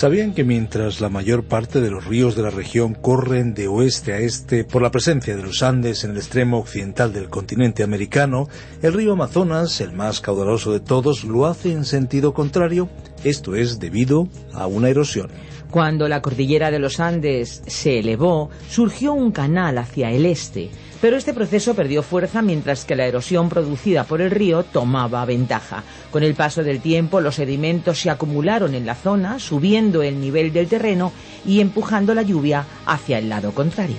¿Sabían que mientras la mayor parte de los ríos de la región corren de oeste a este por la presencia de los Andes en el extremo occidental del continente americano, el río Amazonas, el más caudaloso de todos, lo hace en sentido contrario? Esto es debido a una erosión. Cuando la cordillera de los Andes se elevó, surgió un canal hacia el este, pero este proceso perdió fuerza mientras que la erosión producida por el río tomaba ventaja. Con el paso del tiempo, los sedimentos se acumularon en la zona, subiendo el nivel del terreno y empujando la lluvia hacia el lado contrario.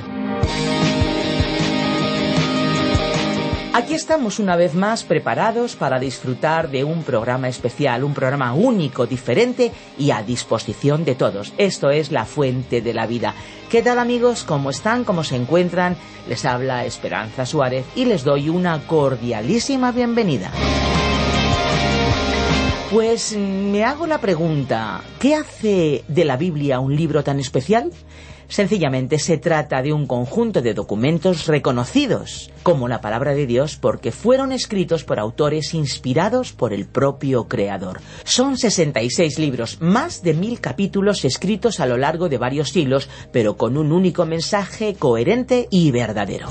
Aquí estamos una vez más preparados para disfrutar de un programa especial, un programa único, diferente y a disposición de todos. Esto es La Fuente de la Vida. ¿Qué tal amigos? ¿Cómo están? ¿Cómo se encuentran? Les habla Esperanza Suárez y les doy una cordialísima bienvenida. Pues me hago la pregunta, ¿qué hace de la Biblia un libro tan especial? Sencillamente se trata de un conjunto de documentos reconocidos como la palabra de Dios porque fueron escritos por autores inspirados por el propio Creador. Son 66 libros, más de mil capítulos escritos a lo largo de varios siglos, pero con un único mensaje coherente y verdadero.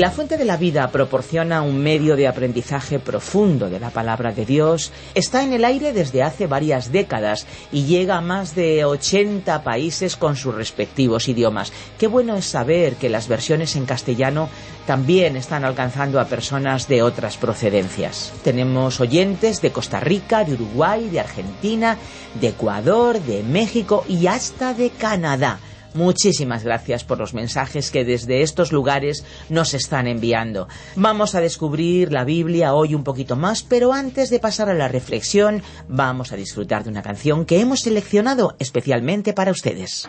La Fuente de la Vida proporciona un medio de aprendizaje profundo de la palabra de Dios. Está en el aire desde hace varias décadas y llega a más de 80 países con sus respectivos idiomas. Qué bueno es saber que las versiones en castellano también están alcanzando a personas de otras procedencias. Tenemos oyentes de Costa Rica, de Uruguay, de Argentina, de Ecuador, de México y hasta de Canadá. Muchísimas gracias por los mensajes que desde estos lugares nos están enviando. Vamos a descubrir la Biblia hoy un poquito más, pero antes de pasar a la reflexión, vamos a disfrutar de una canción que hemos seleccionado especialmente para ustedes.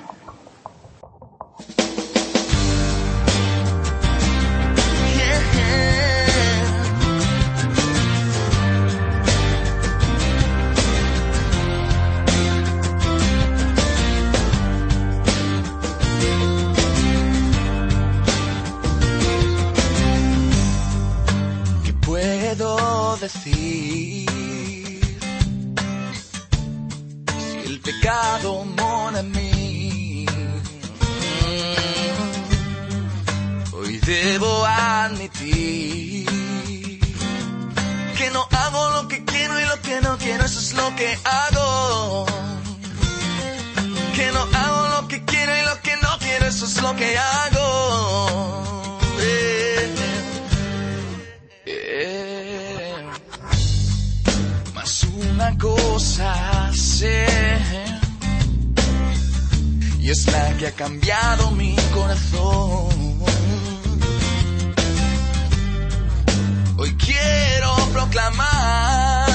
Que ha cambiado mi corazón. Hoy quiero proclamar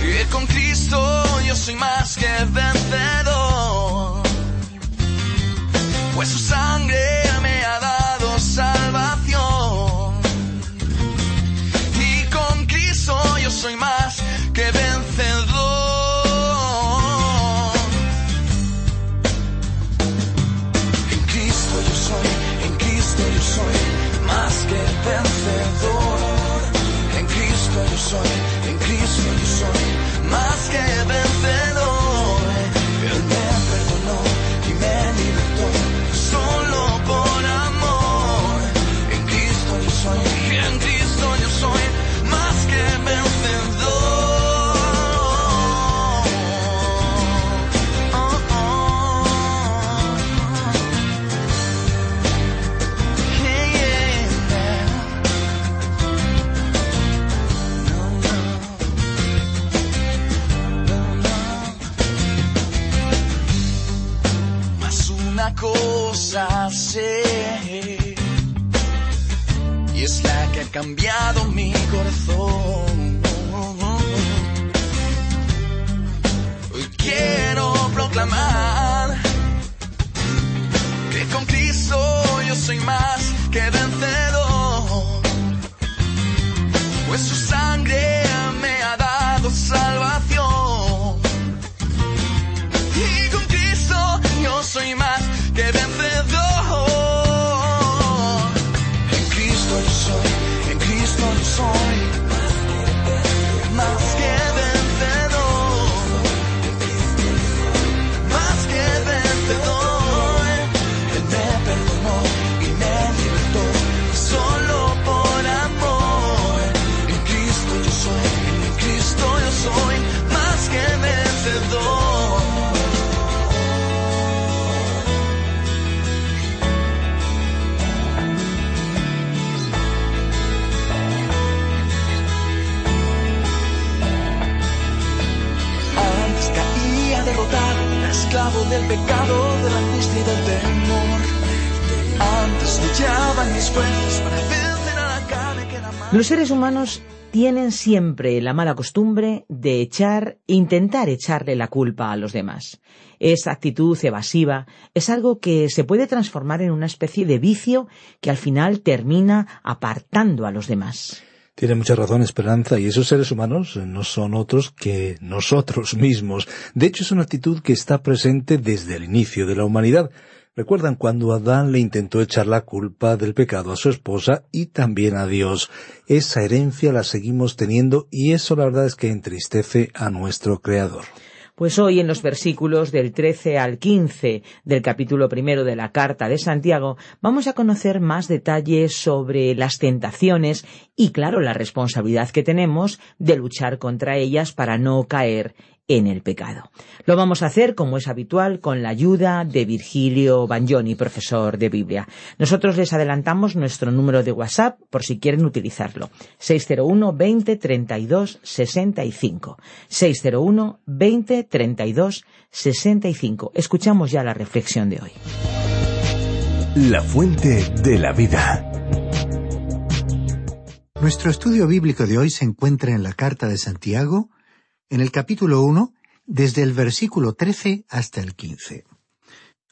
que con Cristo yo soy más que vencedor, pues su sangre cambiado mi corazón. Seres humanos tienen siempre la mala costumbre de echar, intentar echarle la culpa a los demás. Esa actitud evasiva es algo que se puede transformar en una especie de vicio que al final termina apartando a los demás. Tiene mucha razón Esperanza, y esos seres humanos no son otros que nosotros mismos. De hecho, es una actitud que está presente desde el inicio de la humanidad. Recuerdan cuando Adán le intentó echar la culpa del pecado a su esposa y también a Dios. Esa herencia la seguimos teniendo y eso la verdad es que entristece a nuestro Creador. Pues hoy en los versículos del 13 al 15 del capítulo primero de la carta de Santiago vamos a conocer más detalles sobre las tentaciones y claro la responsabilidad que tenemos de luchar contra ellas para no caer en el pecado. Lo vamos a hacer, como es habitual, con la ayuda de Virgilio Bagnoni, profesor de Biblia. Nosotros les adelantamos nuestro número de WhatsApp por si quieren utilizarlo. 601 20 32 65. 601 20 32 65. Escuchamos ya la reflexión de hoy. La fuente de la vida. Nuestro estudio bíblico de hoy se encuentra en la carta de Santiago, en el capítulo 1, desde el versículo 13 hasta el 15.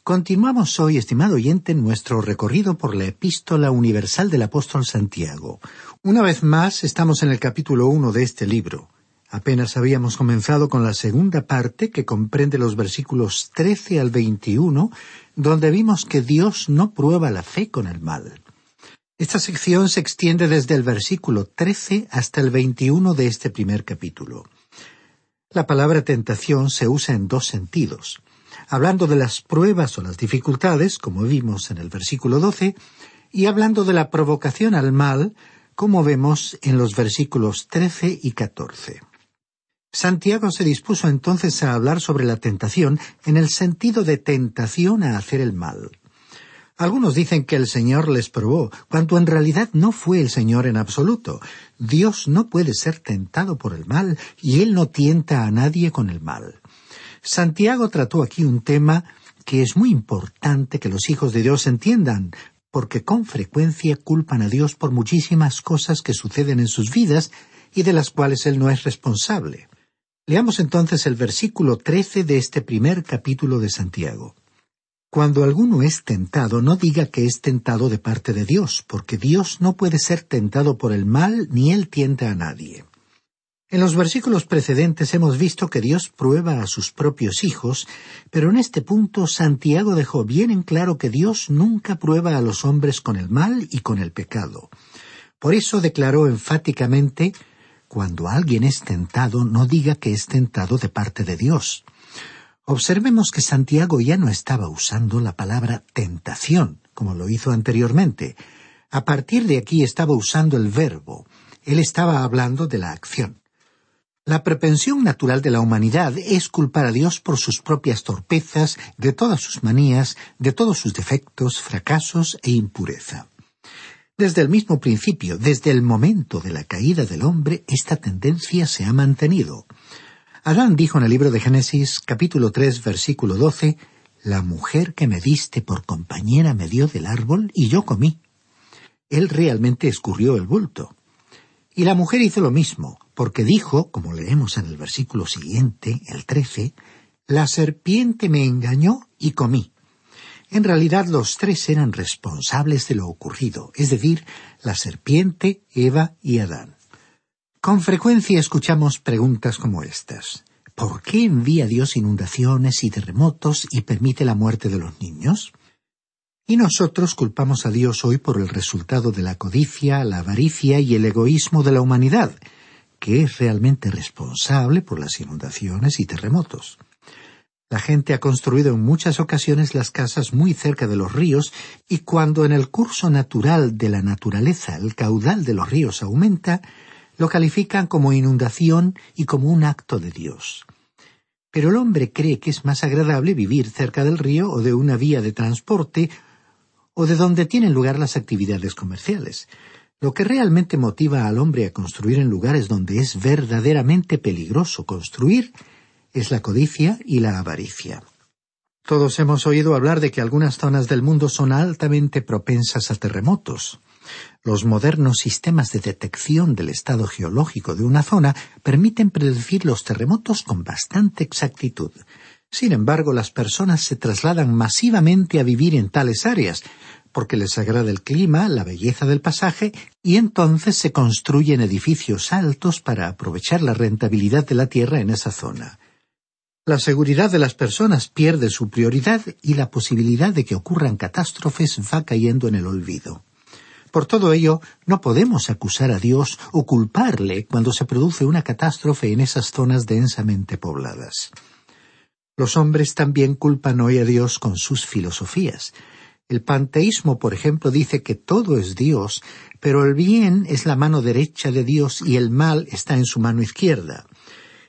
Continuamos hoy, estimado oyente, nuestro recorrido por la epístola universal del apóstol Santiago. Una vez más, estamos en el capítulo 1 de este libro. Apenas habíamos comenzado con la segunda parte, que comprende los versículos 13 al 21, donde vimos que Dios no prueba la fe con el mal. Esta sección se extiende desde el versículo 13 hasta el 21 de este primer capítulo. La palabra tentación se usa en dos sentidos. Hablando de las pruebas o las dificultades, como vimos en el versículo 12, y hablando de la provocación al mal, como vemos en los versículos 13 y 14. Santiago se dispuso entonces a hablar sobre la tentación en el sentido de tentación a hacer el mal. Algunos dicen que el Señor les probó, cuando en realidad no fue el Señor en absoluto. Dios no puede ser tentado por el mal, y Él no tienta a nadie con el mal. Santiago trató aquí un tema que es muy importante que los hijos de Dios entiendan, porque con frecuencia culpan a Dios por muchísimas cosas que suceden en sus vidas y de las cuales Él no es responsable. Leamos entonces el versículo 13 de este primer capítulo de Santiago. Cuando alguno es tentado, no diga que es tentado de parte de Dios, porque Dios no puede ser tentado por el mal, ni él tienta a nadie. En los versículos precedentes hemos visto que Dios prueba a sus propios hijos, pero en este punto Santiago dejó bien en claro que Dios nunca prueba a los hombres con el mal y con el pecado. Por eso declaró enfáticamente Cuando alguien es tentado, no diga que es tentado de parte de Dios. Observemos que Santiago ya no estaba usando la palabra tentación, como lo hizo anteriormente. A partir de aquí estaba usando el verbo. Él estaba hablando de la acción. La propensión natural de la humanidad es culpar a Dios por sus propias torpezas, de todas sus manías, de todos sus defectos, fracasos e impureza. Desde el mismo principio, desde el momento de la caída del hombre, esta tendencia se ha mantenido. Adán dijo en el libro de Génesis, capítulo 3, versículo 12, La mujer que me diste por compañera me dio del árbol y yo comí. Él realmente escurrió el bulto. Y la mujer hizo lo mismo, porque dijo, como leemos en el versículo siguiente, el trece, la serpiente me engañó y comí. En realidad los tres eran responsables de lo ocurrido, es decir, la serpiente, Eva y Adán. Con frecuencia escuchamos preguntas como estas. ¿Por qué envía Dios inundaciones y terremotos y permite la muerte de los niños? Y nosotros culpamos a Dios hoy por el resultado de la codicia, la avaricia y el egoísmo de la humanidad, que es realmente responsable por las inundaciones y terremotos. La gente ha construido en muchas ocasiones las casas muy cerca de los ríos y cuando en el curso natural de la naturaleza el caudal de los ríos aumenta, lo califican como inundación y como un acto de Dios. Pero el hombre cree que es más agradable vivir cerca del río o de una vía de transporte o de donde tienen lugar las actividades comerciales. Lo que realmente motiva al hombre a construir en lugares donde es verdaderamente peligroso construir es la codicia y la avaricia. Todos hemos oído hablar de que algunas zonas del mundo son altamente propensas a terremotos. Los modernos sistemas de detección del estado geológico de una zona permiten predecir los terremotos con bastante exactitud. Sin embargo, las personas se trasladan masivamente a vivir en tales áreas, porque les agrada el clima, la belleza del pasaje, y entonces se construyen edificios altos para aprovechar la rentabilidad de la tierra en esa zona. La seguridad de las personas pierde su prioridad y la posibilidad de que ocurran catástrofes va cayendo en el olvido. Por todo ello, no podemos acusar a Dios o culparle cuando se produce una catástrofe en esas zonas densamente pobladas. Los hombres también culpan hoy a Dios con sus filosofías. El panteísmo, por ejemplo, dice que todo es Dios, pero el bien es la mano derecha de Dios y el mal está en su mano izquierda.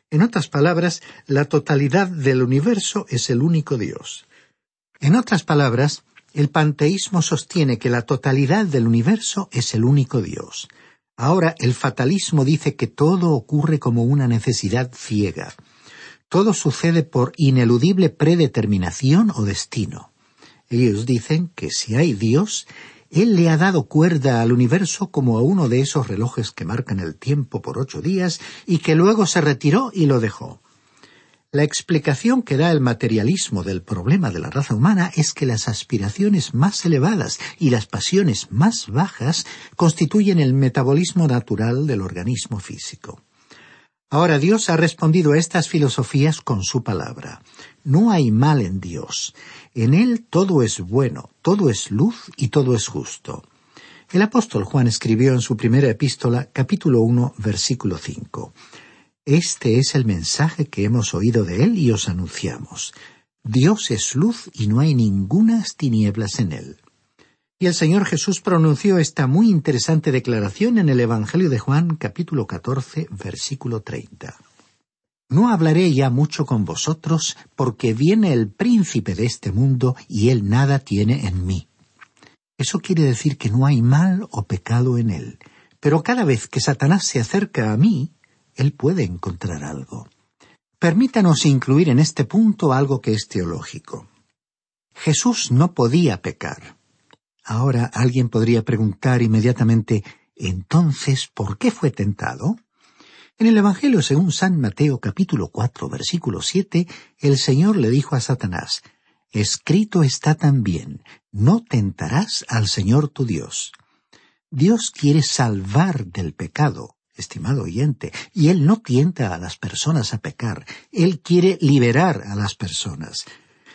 En otras palabras, la totalidad del universo es el único Dios. En otras palabras, el panteísmo sostiene que la totalidad del universo es el único Dios. Ahora, el fatalismo dice que todo ocurre como una necesidad ciega. Todo sucede por ineludible predeterminación o destino. Ellos dicen que si hay Dios, él le ha dado cuerda al universo como a uno de esos relojes que marcan el tiempo por ocho días y que luego se retiró y lo dejó. La explicación que da el materialismo del problema de la raza humana es que las aspiraciones más elevadas y las pasiones más bajas constituyen el metabolismo natural del organismo físico. Ahora Dios ha respondido a estas filosofías con su palabra. No hay mal en Dios. En Él todo es bueno, todo es luz y todo es justo. El apóstol Juan escribió en su primera epístola, capítulo 1, versículo 5. Este es el mensaje que hemos oído de Él y os anunciamos. Dios es luz y no hay ningunas tinieblas en Él. Y el Señor Jesús pronunció esta muy interesante declaración en el Evangelio de Juan capítulo 14 versículo 30. No hablaré ya mucho con vosotros porque viene el príncipe de este mundo y él nada tiene en mí. Eso quiere decir que no hay mal o pecado en él, pero cada vez que Satanás se acerca a mí, él puede encontrar algo. Permítanos incluir en este punto algo que es teológico. Jesús no podía pecar. Ahora alguien podría preguntar inmediatamente entonces, ¿por qué fue tentado? En el Evangelio según San Mateo capítulo cuatro versículo siete, el Señor le dijo a Satanás, Escrito está también, no tentarás al Señor tu Dios. Dios quiere salvar del pecado, estimado oyente, y Él no tienta a las personas a pecar, Él quiere liberar a las personas.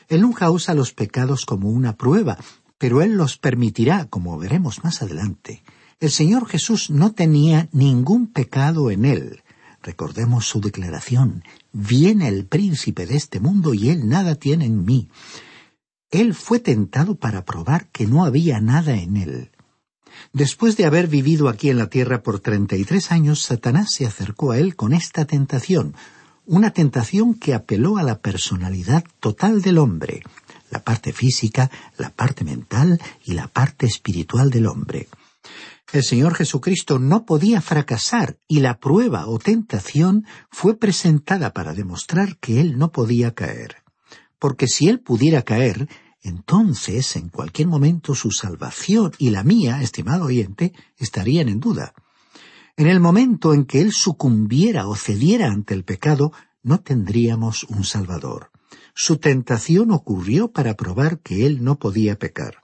Él nunca usa los pecados como una prueba, pero Él los permitirá, como veremos más adelante. El Señor Jesús no tenía ningún pecado en Él. Recordemos su declaración, viene el príncipe de este mundo y Él nada tiene en mí. Él fue tentado para probar que no había nada en Él. Después de haber vivido aquí en la tierra por treinta y tres años, Satanás se acercó a Él con esta tentación, una tentación que apeló a la personalidad total del hombre, la parte física, la parte mental y la parte espiritual del hombre. El Señor Jesucristo no podía fracasar y la prueba o tentación fue presentada para demostrar que Él no podía caer. Porque si Él pudiera caer, entonces en cualquier momento su salvación y la mía, estimado oyente, estarían en duda. En el momento en que él sucumbiera o cediera ante el pecado, no tendríamos un Salvador. Su tentación ocurrió para probar que él no podía pecar.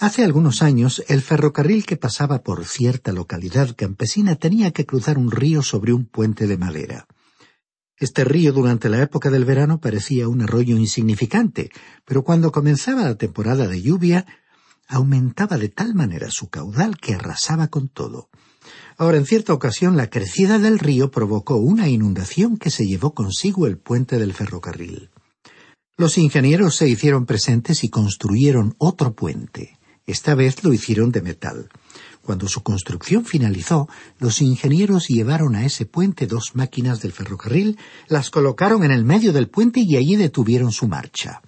Hace algunos años, el ferrocarril que pasaba por cierta localidad campesina tenía que cruzar un río sobre un puente de madera. Este río durante la época del verano parecía un arroyo insignificante, pero cuando comenzaba la temporada de lluvia, aumentaba de tal manera su caudal que arrasaba con todo. Ahora, en cierta ocasión, la crecida del río provocó una inundación que se llevó consigo el puente del ferrocarril. Los ingenieros se hicieron presentes y construyeron otro puente. Esta vez lo hicieron de metal. Cuando su construcción finalizó, los ingenieros llevaron a ese puente dos máquinas del ferrocarril, las colocaron en el medio del puente y allí detuvieron su marcha.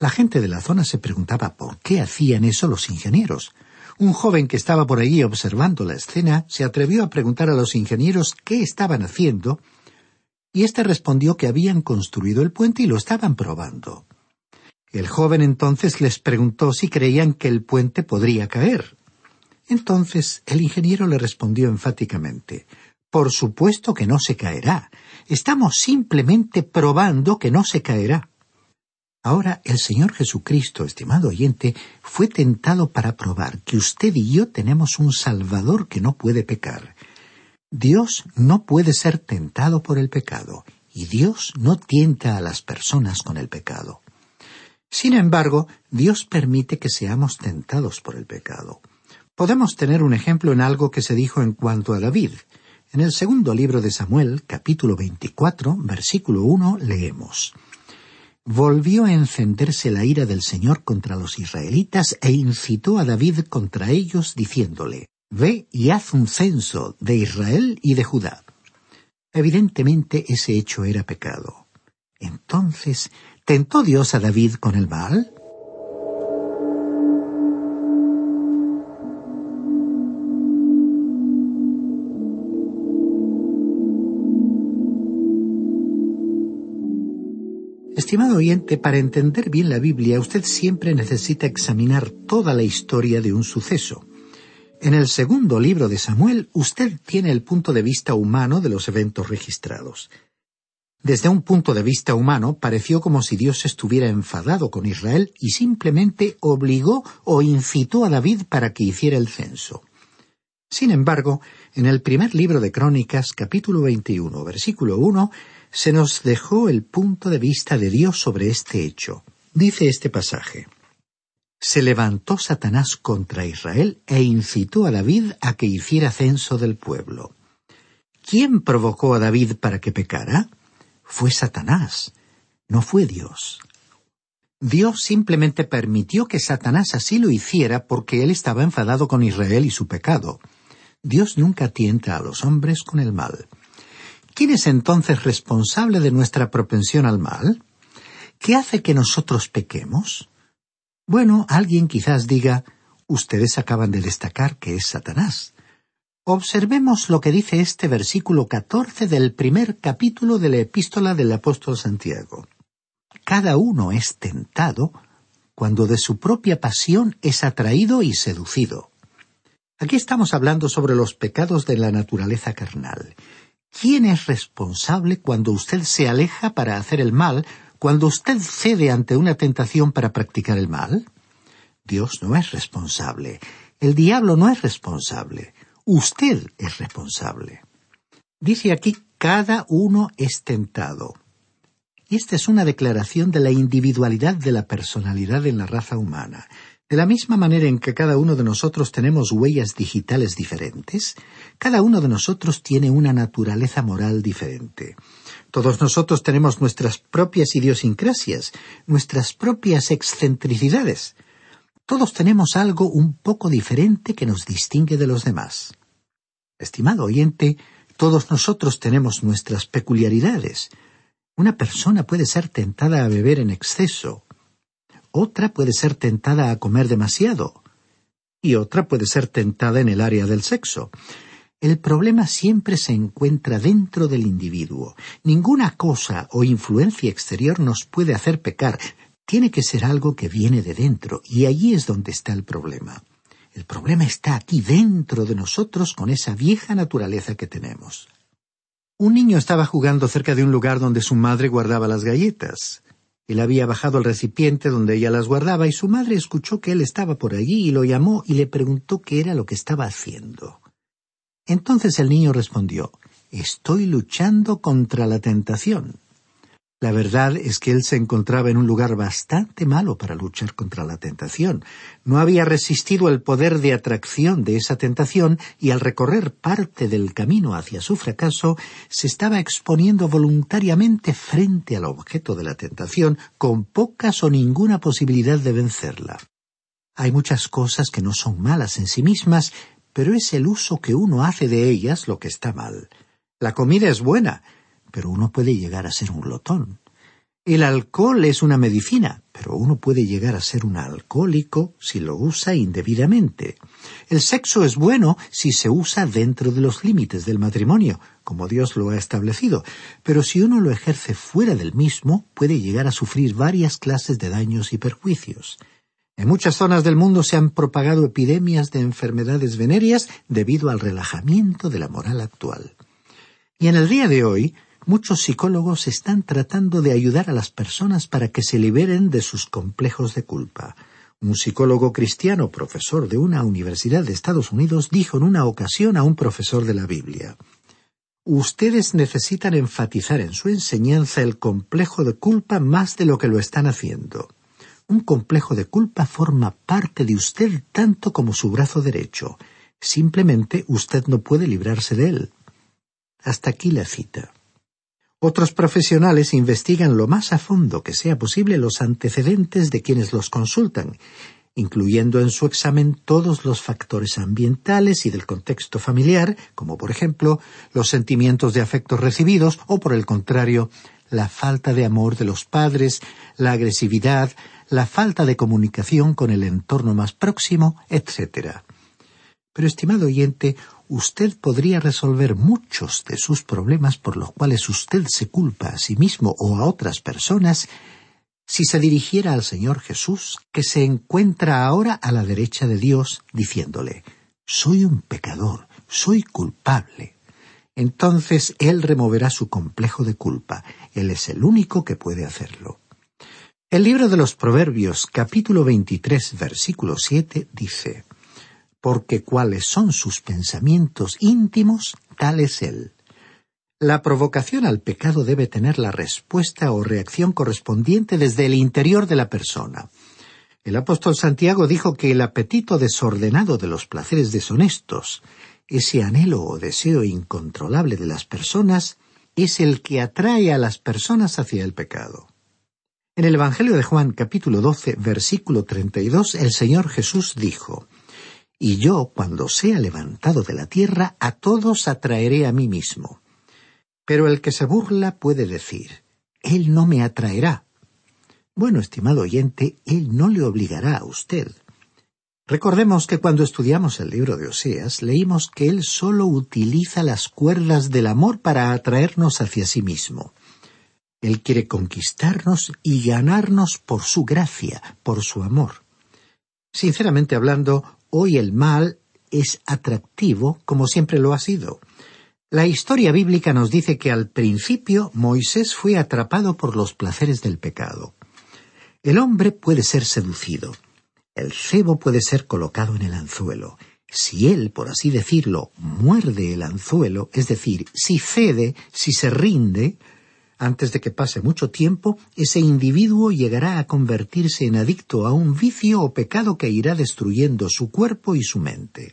La gente de la zona se preguntaba por qué hacían eso los ingenieros. Un joven que estaba por allí observando la escena se atrevió a preguntar a los ingenieros qué estaban haciendo, y éste respondió que habían construido el puente y lo estaban probando. El joven entonces les preguntó si creían que el puente podría caer. Entonces el ingeniero le respondió enfáticamente Por supuesto que no se caerá. Estamos simplemente probando que no se caerá. Ahora el Señor Jesucristo, estimado oyente, fue tentado para probar que usted y yo tenemos un Salvador que no puede pecar. Dios no puede ser tentado por el pecado, y Dios no tienta a las personas con el pecado. Sin embargo, Dios permite que seamos tentados por el pecado. Podemos tener un ejemplo en algo que se dijo en cuanto a David. En el segundo libro de Samuel, capítulo 24, versículo 1, leemos Volvió a encenderse la ira del Señor contra los israelitas e incitó a David contra ellos, diciéndole Ve y haz un censo de Israel y de Judá. Evidentemente ese hecho era pecado. Entonces, ¿tentó Dios a David con el mal? Estimado oyente, para entender bien la Biblia usted siempre necesita examinar toda la historia de un suceso. En el segundo libro de Samuel usted tiene el punto de vista humano de los eventos registrados. Desde un punto de vista humano pareció como si Dios estuviera enfadado con Israel y simplemente obligó o incitó a David para que hiciera el censo. Sin embargo, en el primer libro de Crónicas, capítulo 21, versículo 1, se nos dejó el punto de vista de Dios sobre este hecho. Dice este pasaje. Se levantó Satanás contra Israel e incitó a David a que hiciera censo del pueblo. ¿Quién provocó a David para que pecara? Fue Satanás, no fue Dios. Dios simplemente permitió que Satanás así lo hiciera porque él estaba enfadado con Israel y su pecado. Dios nunca tienta a los hombres con el mal. ¿Quién es entonces responsable de nuestra propensión al mal? ¿Qué hace que nosotros pequemos? Bueno, alguien quizás diga, ustedes acaban de destacar que es Satanás. Observemos lo que dice este versículo catorce del primer capítulo de la epístola del apóstol Santiago. Cada uno es tentado cuando de su propia pasión es atraído y seducido. Aquí estamos hablando sobre los pecados de la naturaleza carnal, ¿Quién es responsable cuando usted se aleja para hacer el mal, cuando usted cede ante una tentación para practicar el mal? Dios no es responsable. El diablo no es responsable. Usted es responsable. Dice aquí, cada uno es tentado. Y esta es una declaración de la individualidad de la personalidad en la raza humana. De la misma manera en que cada uno de nosotros tenemos huellas digitales diferentes, cada uno de nosotros tiene una naturaleza moral diferente. Todos nosotros tenemos nuestras propias idiosincrasias, nuestras propias excentricidades. Todos tenemos algo un poco diferente que nos distingue de los demás. Estimado oyente, todos nosotros tenemos nuestras peculiaridades. Una persona puede ser tentada a beber en exceso, otra puede ser tentada a comer demasiado. Y otra puede ser tentada en el área del sexo. El problema siempre se encuentra dentro del individuo. Ninguna cosa o influencia exterior nos puede hacer pecar, tiene que ser algo que viene de dentro, y allí es donde está el problema. El problema está aquí dentro de nosotros con esa vieja naturaleza que tenemos. Un niño estaba jugando cerca de un lugar donde su madre guardaba las galletas. Él había bajado al recipiente donde ella las guardaba y su madre escuchó que él estaba por allí y lo llamó y le preguntó qué era lo que estaba haciendo. Entonces el niño respondió Estoy luchando contra la tentación. La verdad es que él se encontraba en un lugar bastante malo para luchar contra la tentación. No había resistido el poder de atracción de esa tentación y al recorrer parte del camino hacia su fracaso, se estaba exponiendo voluntariamente frente al objeto de la tentación con pocas o ninguna posibilidad de vencerla. Hay muchas cosas que no son malas en sí mismas, pero es el uso que uno hace de ellas lo que está mal. La comida es buena, pero uno puede llegar a ser un glotón. El alcohol es una medicina, pero uno puede llegar a ser un alcohólico si lo usa indebidamente. El sexo es bueno si se usa dentro de los límites del matrimonio, como Dios lo ha establecido, pero si uno lo ejerce fuera del mismo, puede llegar a sufrir varias clases de daños y perjuicios. En muchas zonas del mundo se han propagado epidemias de enfermedades venéreas debido al relajamiento de la moral actual. Y en el día de hoy, muchos psicólogos están tratando de ayudar a las personas para que se liberen de sus complejos de culpa. Un psicólogo cristiano, profesor de una universidad de Estados Unidos, dijo en una ocasión a un profesor de la Biblia Ustedes necesitan enfatizar en su enseñanza el complejo de culpa más de lo que lo están haciendo. Un complejo de culpa forma parte de usted tanto como su brazo derecho. Simplemente usted no puede librarse de él. Hasta aquí la cita. Otros profesionales investigan lo más a fondo que sea posible los antecedentes de quienes los consultan, incluyendo en su examen todos los factores ambientales y del contexto familiar, como por ejemplo los sentimientos de afectos recibidos o por el contrario, la falta de amor de los padres, la agresividad, la falta de comunicación con el entorno más próximo, etc. Pero, estimado oyente, usted podría resolver muchos de sus problemas por los cuales usted se culpa a sí mismo o a otras personas si se dirigiera al Señor Jesús, que se encuentra ahora a la derecha de Dios, diciéndole Soy un pecador, soy culpable. Entonces Él removerá su complejo de culpa. Él es el único que puede hacerlo. El libro de los Proverbios, capítulo 23, versículo 7, dice porque cuáles son sus pensamientos íntimos, tal es él. La provocación al pecado debe tener la respuesta o reacción correspondiente desde el interior de la persona. El apóstol Santiago dijo que el apetito desordenado de los placeres deshonestos, ese anhelo o deseo incontrolable de las personas, es el que atrae a las personas hacia el pecado. En el Evangelio de Juan capítulo 12 versículo 32 el Señor Jesús dijo, y yo, cuando sea levantado de la tierra, a todos atraeré a mí mismo. Pero el que se burla puede decir, Él no me atraerá. Bueno, estimado oyente, Él no le obligará a usted. Recordemos que cuando estudiamos el libro de Oseas, leímos que Él solo utiliza las cuerdas del amor para atraernos hacia sí mismo. Él quiere conquistarnos y ganarnos por su gracia, por su amor. Sinceramente hablando, hoy el mal es atractivo como siempre lo ha sido. La historia bíblica nos dice que al principio Moisés fue atrapado por los placeres del pecado. El hombre puede ser seducido. El cebo puede ser colocado en el anzuelo. Si él, por así decirlo, muerde el anzuelo, es decir, si cede, si se rinde, antes de que pase mucho tiempo, ese individuo llegará a convertirse en adicto a un vicio o pecado que irá destruyendo su cuerpo y su mente.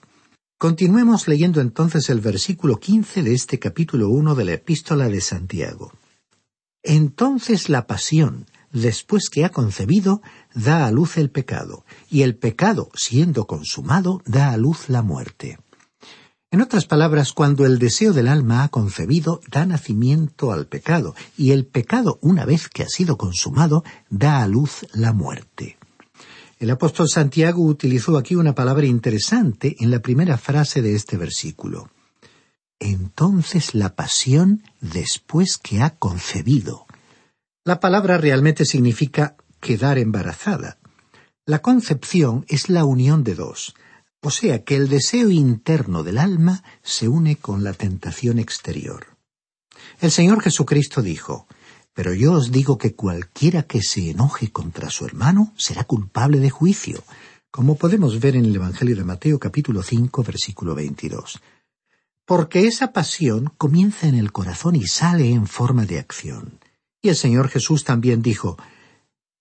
Continuemos leyendo entonces el versículo quince de este capítulo uno de la epístola de Santiago. Entonces la pasión, después que ha concebido, da a luz el pecado, y el pecado, siendo consumado, da a luz la muerte. En otras palabras, cuando el deseo del alma ha concebido, da nacimiento al pecado, y el pecado, una vez que ha sido consumado, da a luz la muerte. El apóstol Santiago utilizó aquí una palabra interesante en la primera frase de este versículo. Entonces la pasión después que ha concebido. La palabra realmente significa quedar embarazada. La concepción es la unión de dos, o sea que el deseo interno del alma se une con la tentación exterior. El Señor Jesucristo dijo, Pero yo os digo que cualquiera que se enoje contra su hermano será culpable de juicio, como podemos ver en el Evangelio de Mateo capítulo 5 versículo 22. Porque esa pasión comienza en el corazón y sale en forma de acción. Y el Señor Jesús también dijo,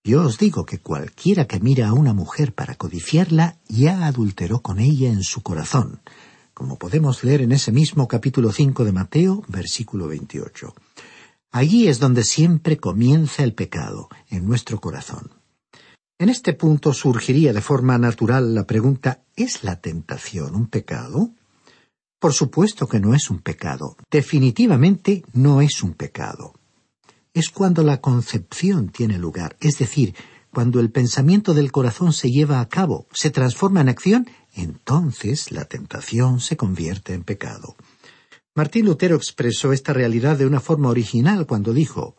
yo os digo que cualquiera que mira a una mujer para codiciarla ya adulteró con ella en su corazón, como podemos leer en ese mismo capítulo 5 de Mateo, versículo 28. Allí es donde siempre comienza el pecado, en nuestro corazón. En este punto surgiría de forma natural la pregunta ¿es la tentación un pecado? Por supuesto que no es un pecado, definitivamente no es un pecado es cuando la concepción tiene lugar, es decir, cuando el pensamiento del corazón se lleva a cabo, se transforma en acción, entonces la tentación se convierte en pecado. Martín Lutero expresó esta realidad de una forma original cuando dijo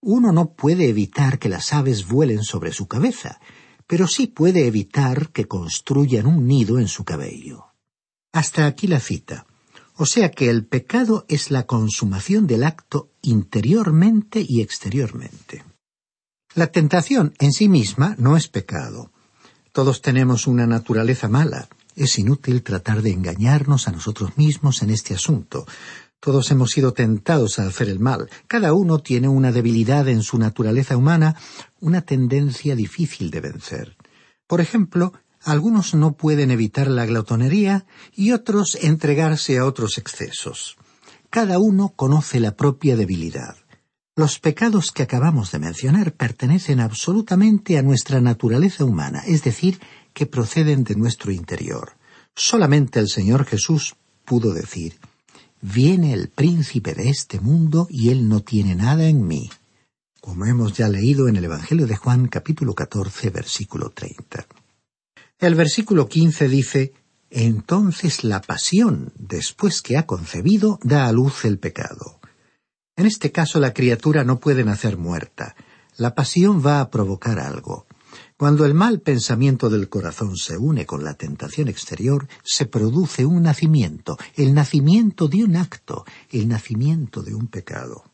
Uno no puede evitar que las aves vuelen sobre su cabeza, pero sí puede evitar que construyan un nido en su cabello. Hasta aquí la cita. O sea que el pecado es la consumación del acto interiormente y exteriormente. La tentación en sí misma no es pecado. Todos tenemos una naturaleza mala. Es inútil tratar de engañarnos a nosotros mismos en este asunto. Todos hemos sido tentados a hacer el mal. Cada uno tiene una debilidad en su naturaleza humana, una tendencia difícil de vencer. Por ejemplo, algunos no pueden evitar la glotonería y otros entregarse a otros excesos. Cada uno conoce la propia debilidad. Los pecados que acabamos de mencionar pertenecen absolutamente a nuestra naturaleza humana, es decir, que proceden de nuestro interior. Solamente el Señor Jesús pudo decir, Viene el príncipe de este mundo y él no tiene nada en mí, como hemos ya leído en el Evangelio de Juan capítulo 14 versículo 30. El versículo quince dice Entonces la pasión, después que ha concebido, da a luz el pecado. En este caso la criatura no puede nacer muerta. La pasión va a provocar algo. Cuando el mal pensamiento del corazón se une con la tentación exterior, se produce un nacimiento, el nacimiento de un acto, el nacimiento de un pecado.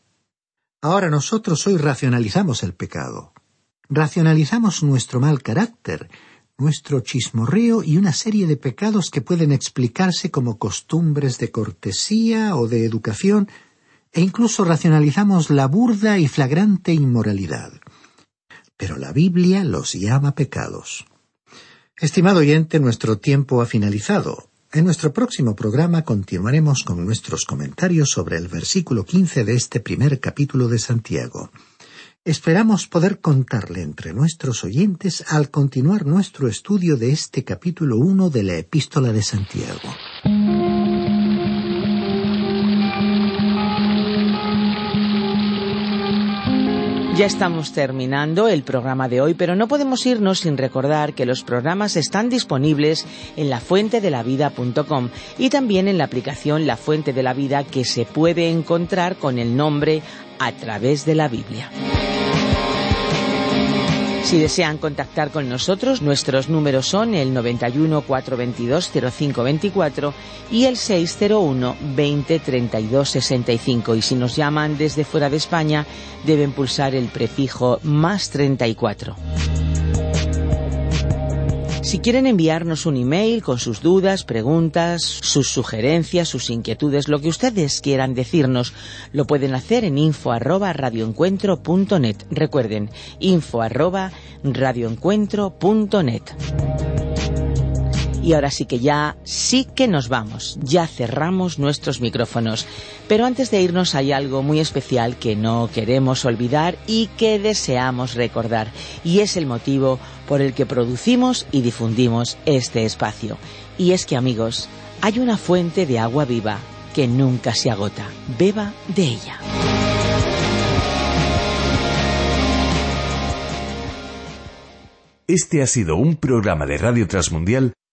Ahora nosotros hoy racionalizamos el pecado. Racionalizamos nuestro mal carácter, nuestro chismorreo y una serie de pecados que pueden explicarse como costumbres de cortesía o de educación, e incluso racionalizamos la burda y flagrante inmoralidad. Pero la Biblia los llama pecados. Estimado oyente, nuestro tiempo ha finalizado. En nuestro próximo programa continuaremos con nuestros comentarios sobre el versículo quince de este primer capítulo de Santiago. Esperamos poder contarle entre nuestros oyentes al continuar nuestro estudio de este capítulo 1 de la Epístola de Santiago. Ya estamos terminando el programa de hoy, pero no podemos irnos sin recordar que los programas están disponibles en lafuentedelavida.com y también en la aplicación La Fuente de la Vida que se puede encontrar con el nombre A través de la Biblia. Si desean contactar con nosotros, nuestros números son el 91 422 0524 y el 601 20 32 65. Y si nos llaman desde fuera de España, deben pulsar el prefijo más 34. Si quieren enviarnos un email con sus dudas, preguntas, sus sugerencias, sus inquietudes, lo que ustedes quieran decirnos, lo pueden hacer en info. Recuerden, info arroba radioencuentro.net. Y ahora sí que ya, sí que nos vamos, ya cerramos nuestros micrófonos. Pero antes de irnos hay algo muy especial que no queremos olvidar y que deseamos recordar. Y es el motivo por el que producimos y difundimos este espacio. Y es que amigos, hay una fuente de agua viva que nunca se agota. Beba de ella. Este ha sido un programa de Radio Transmundial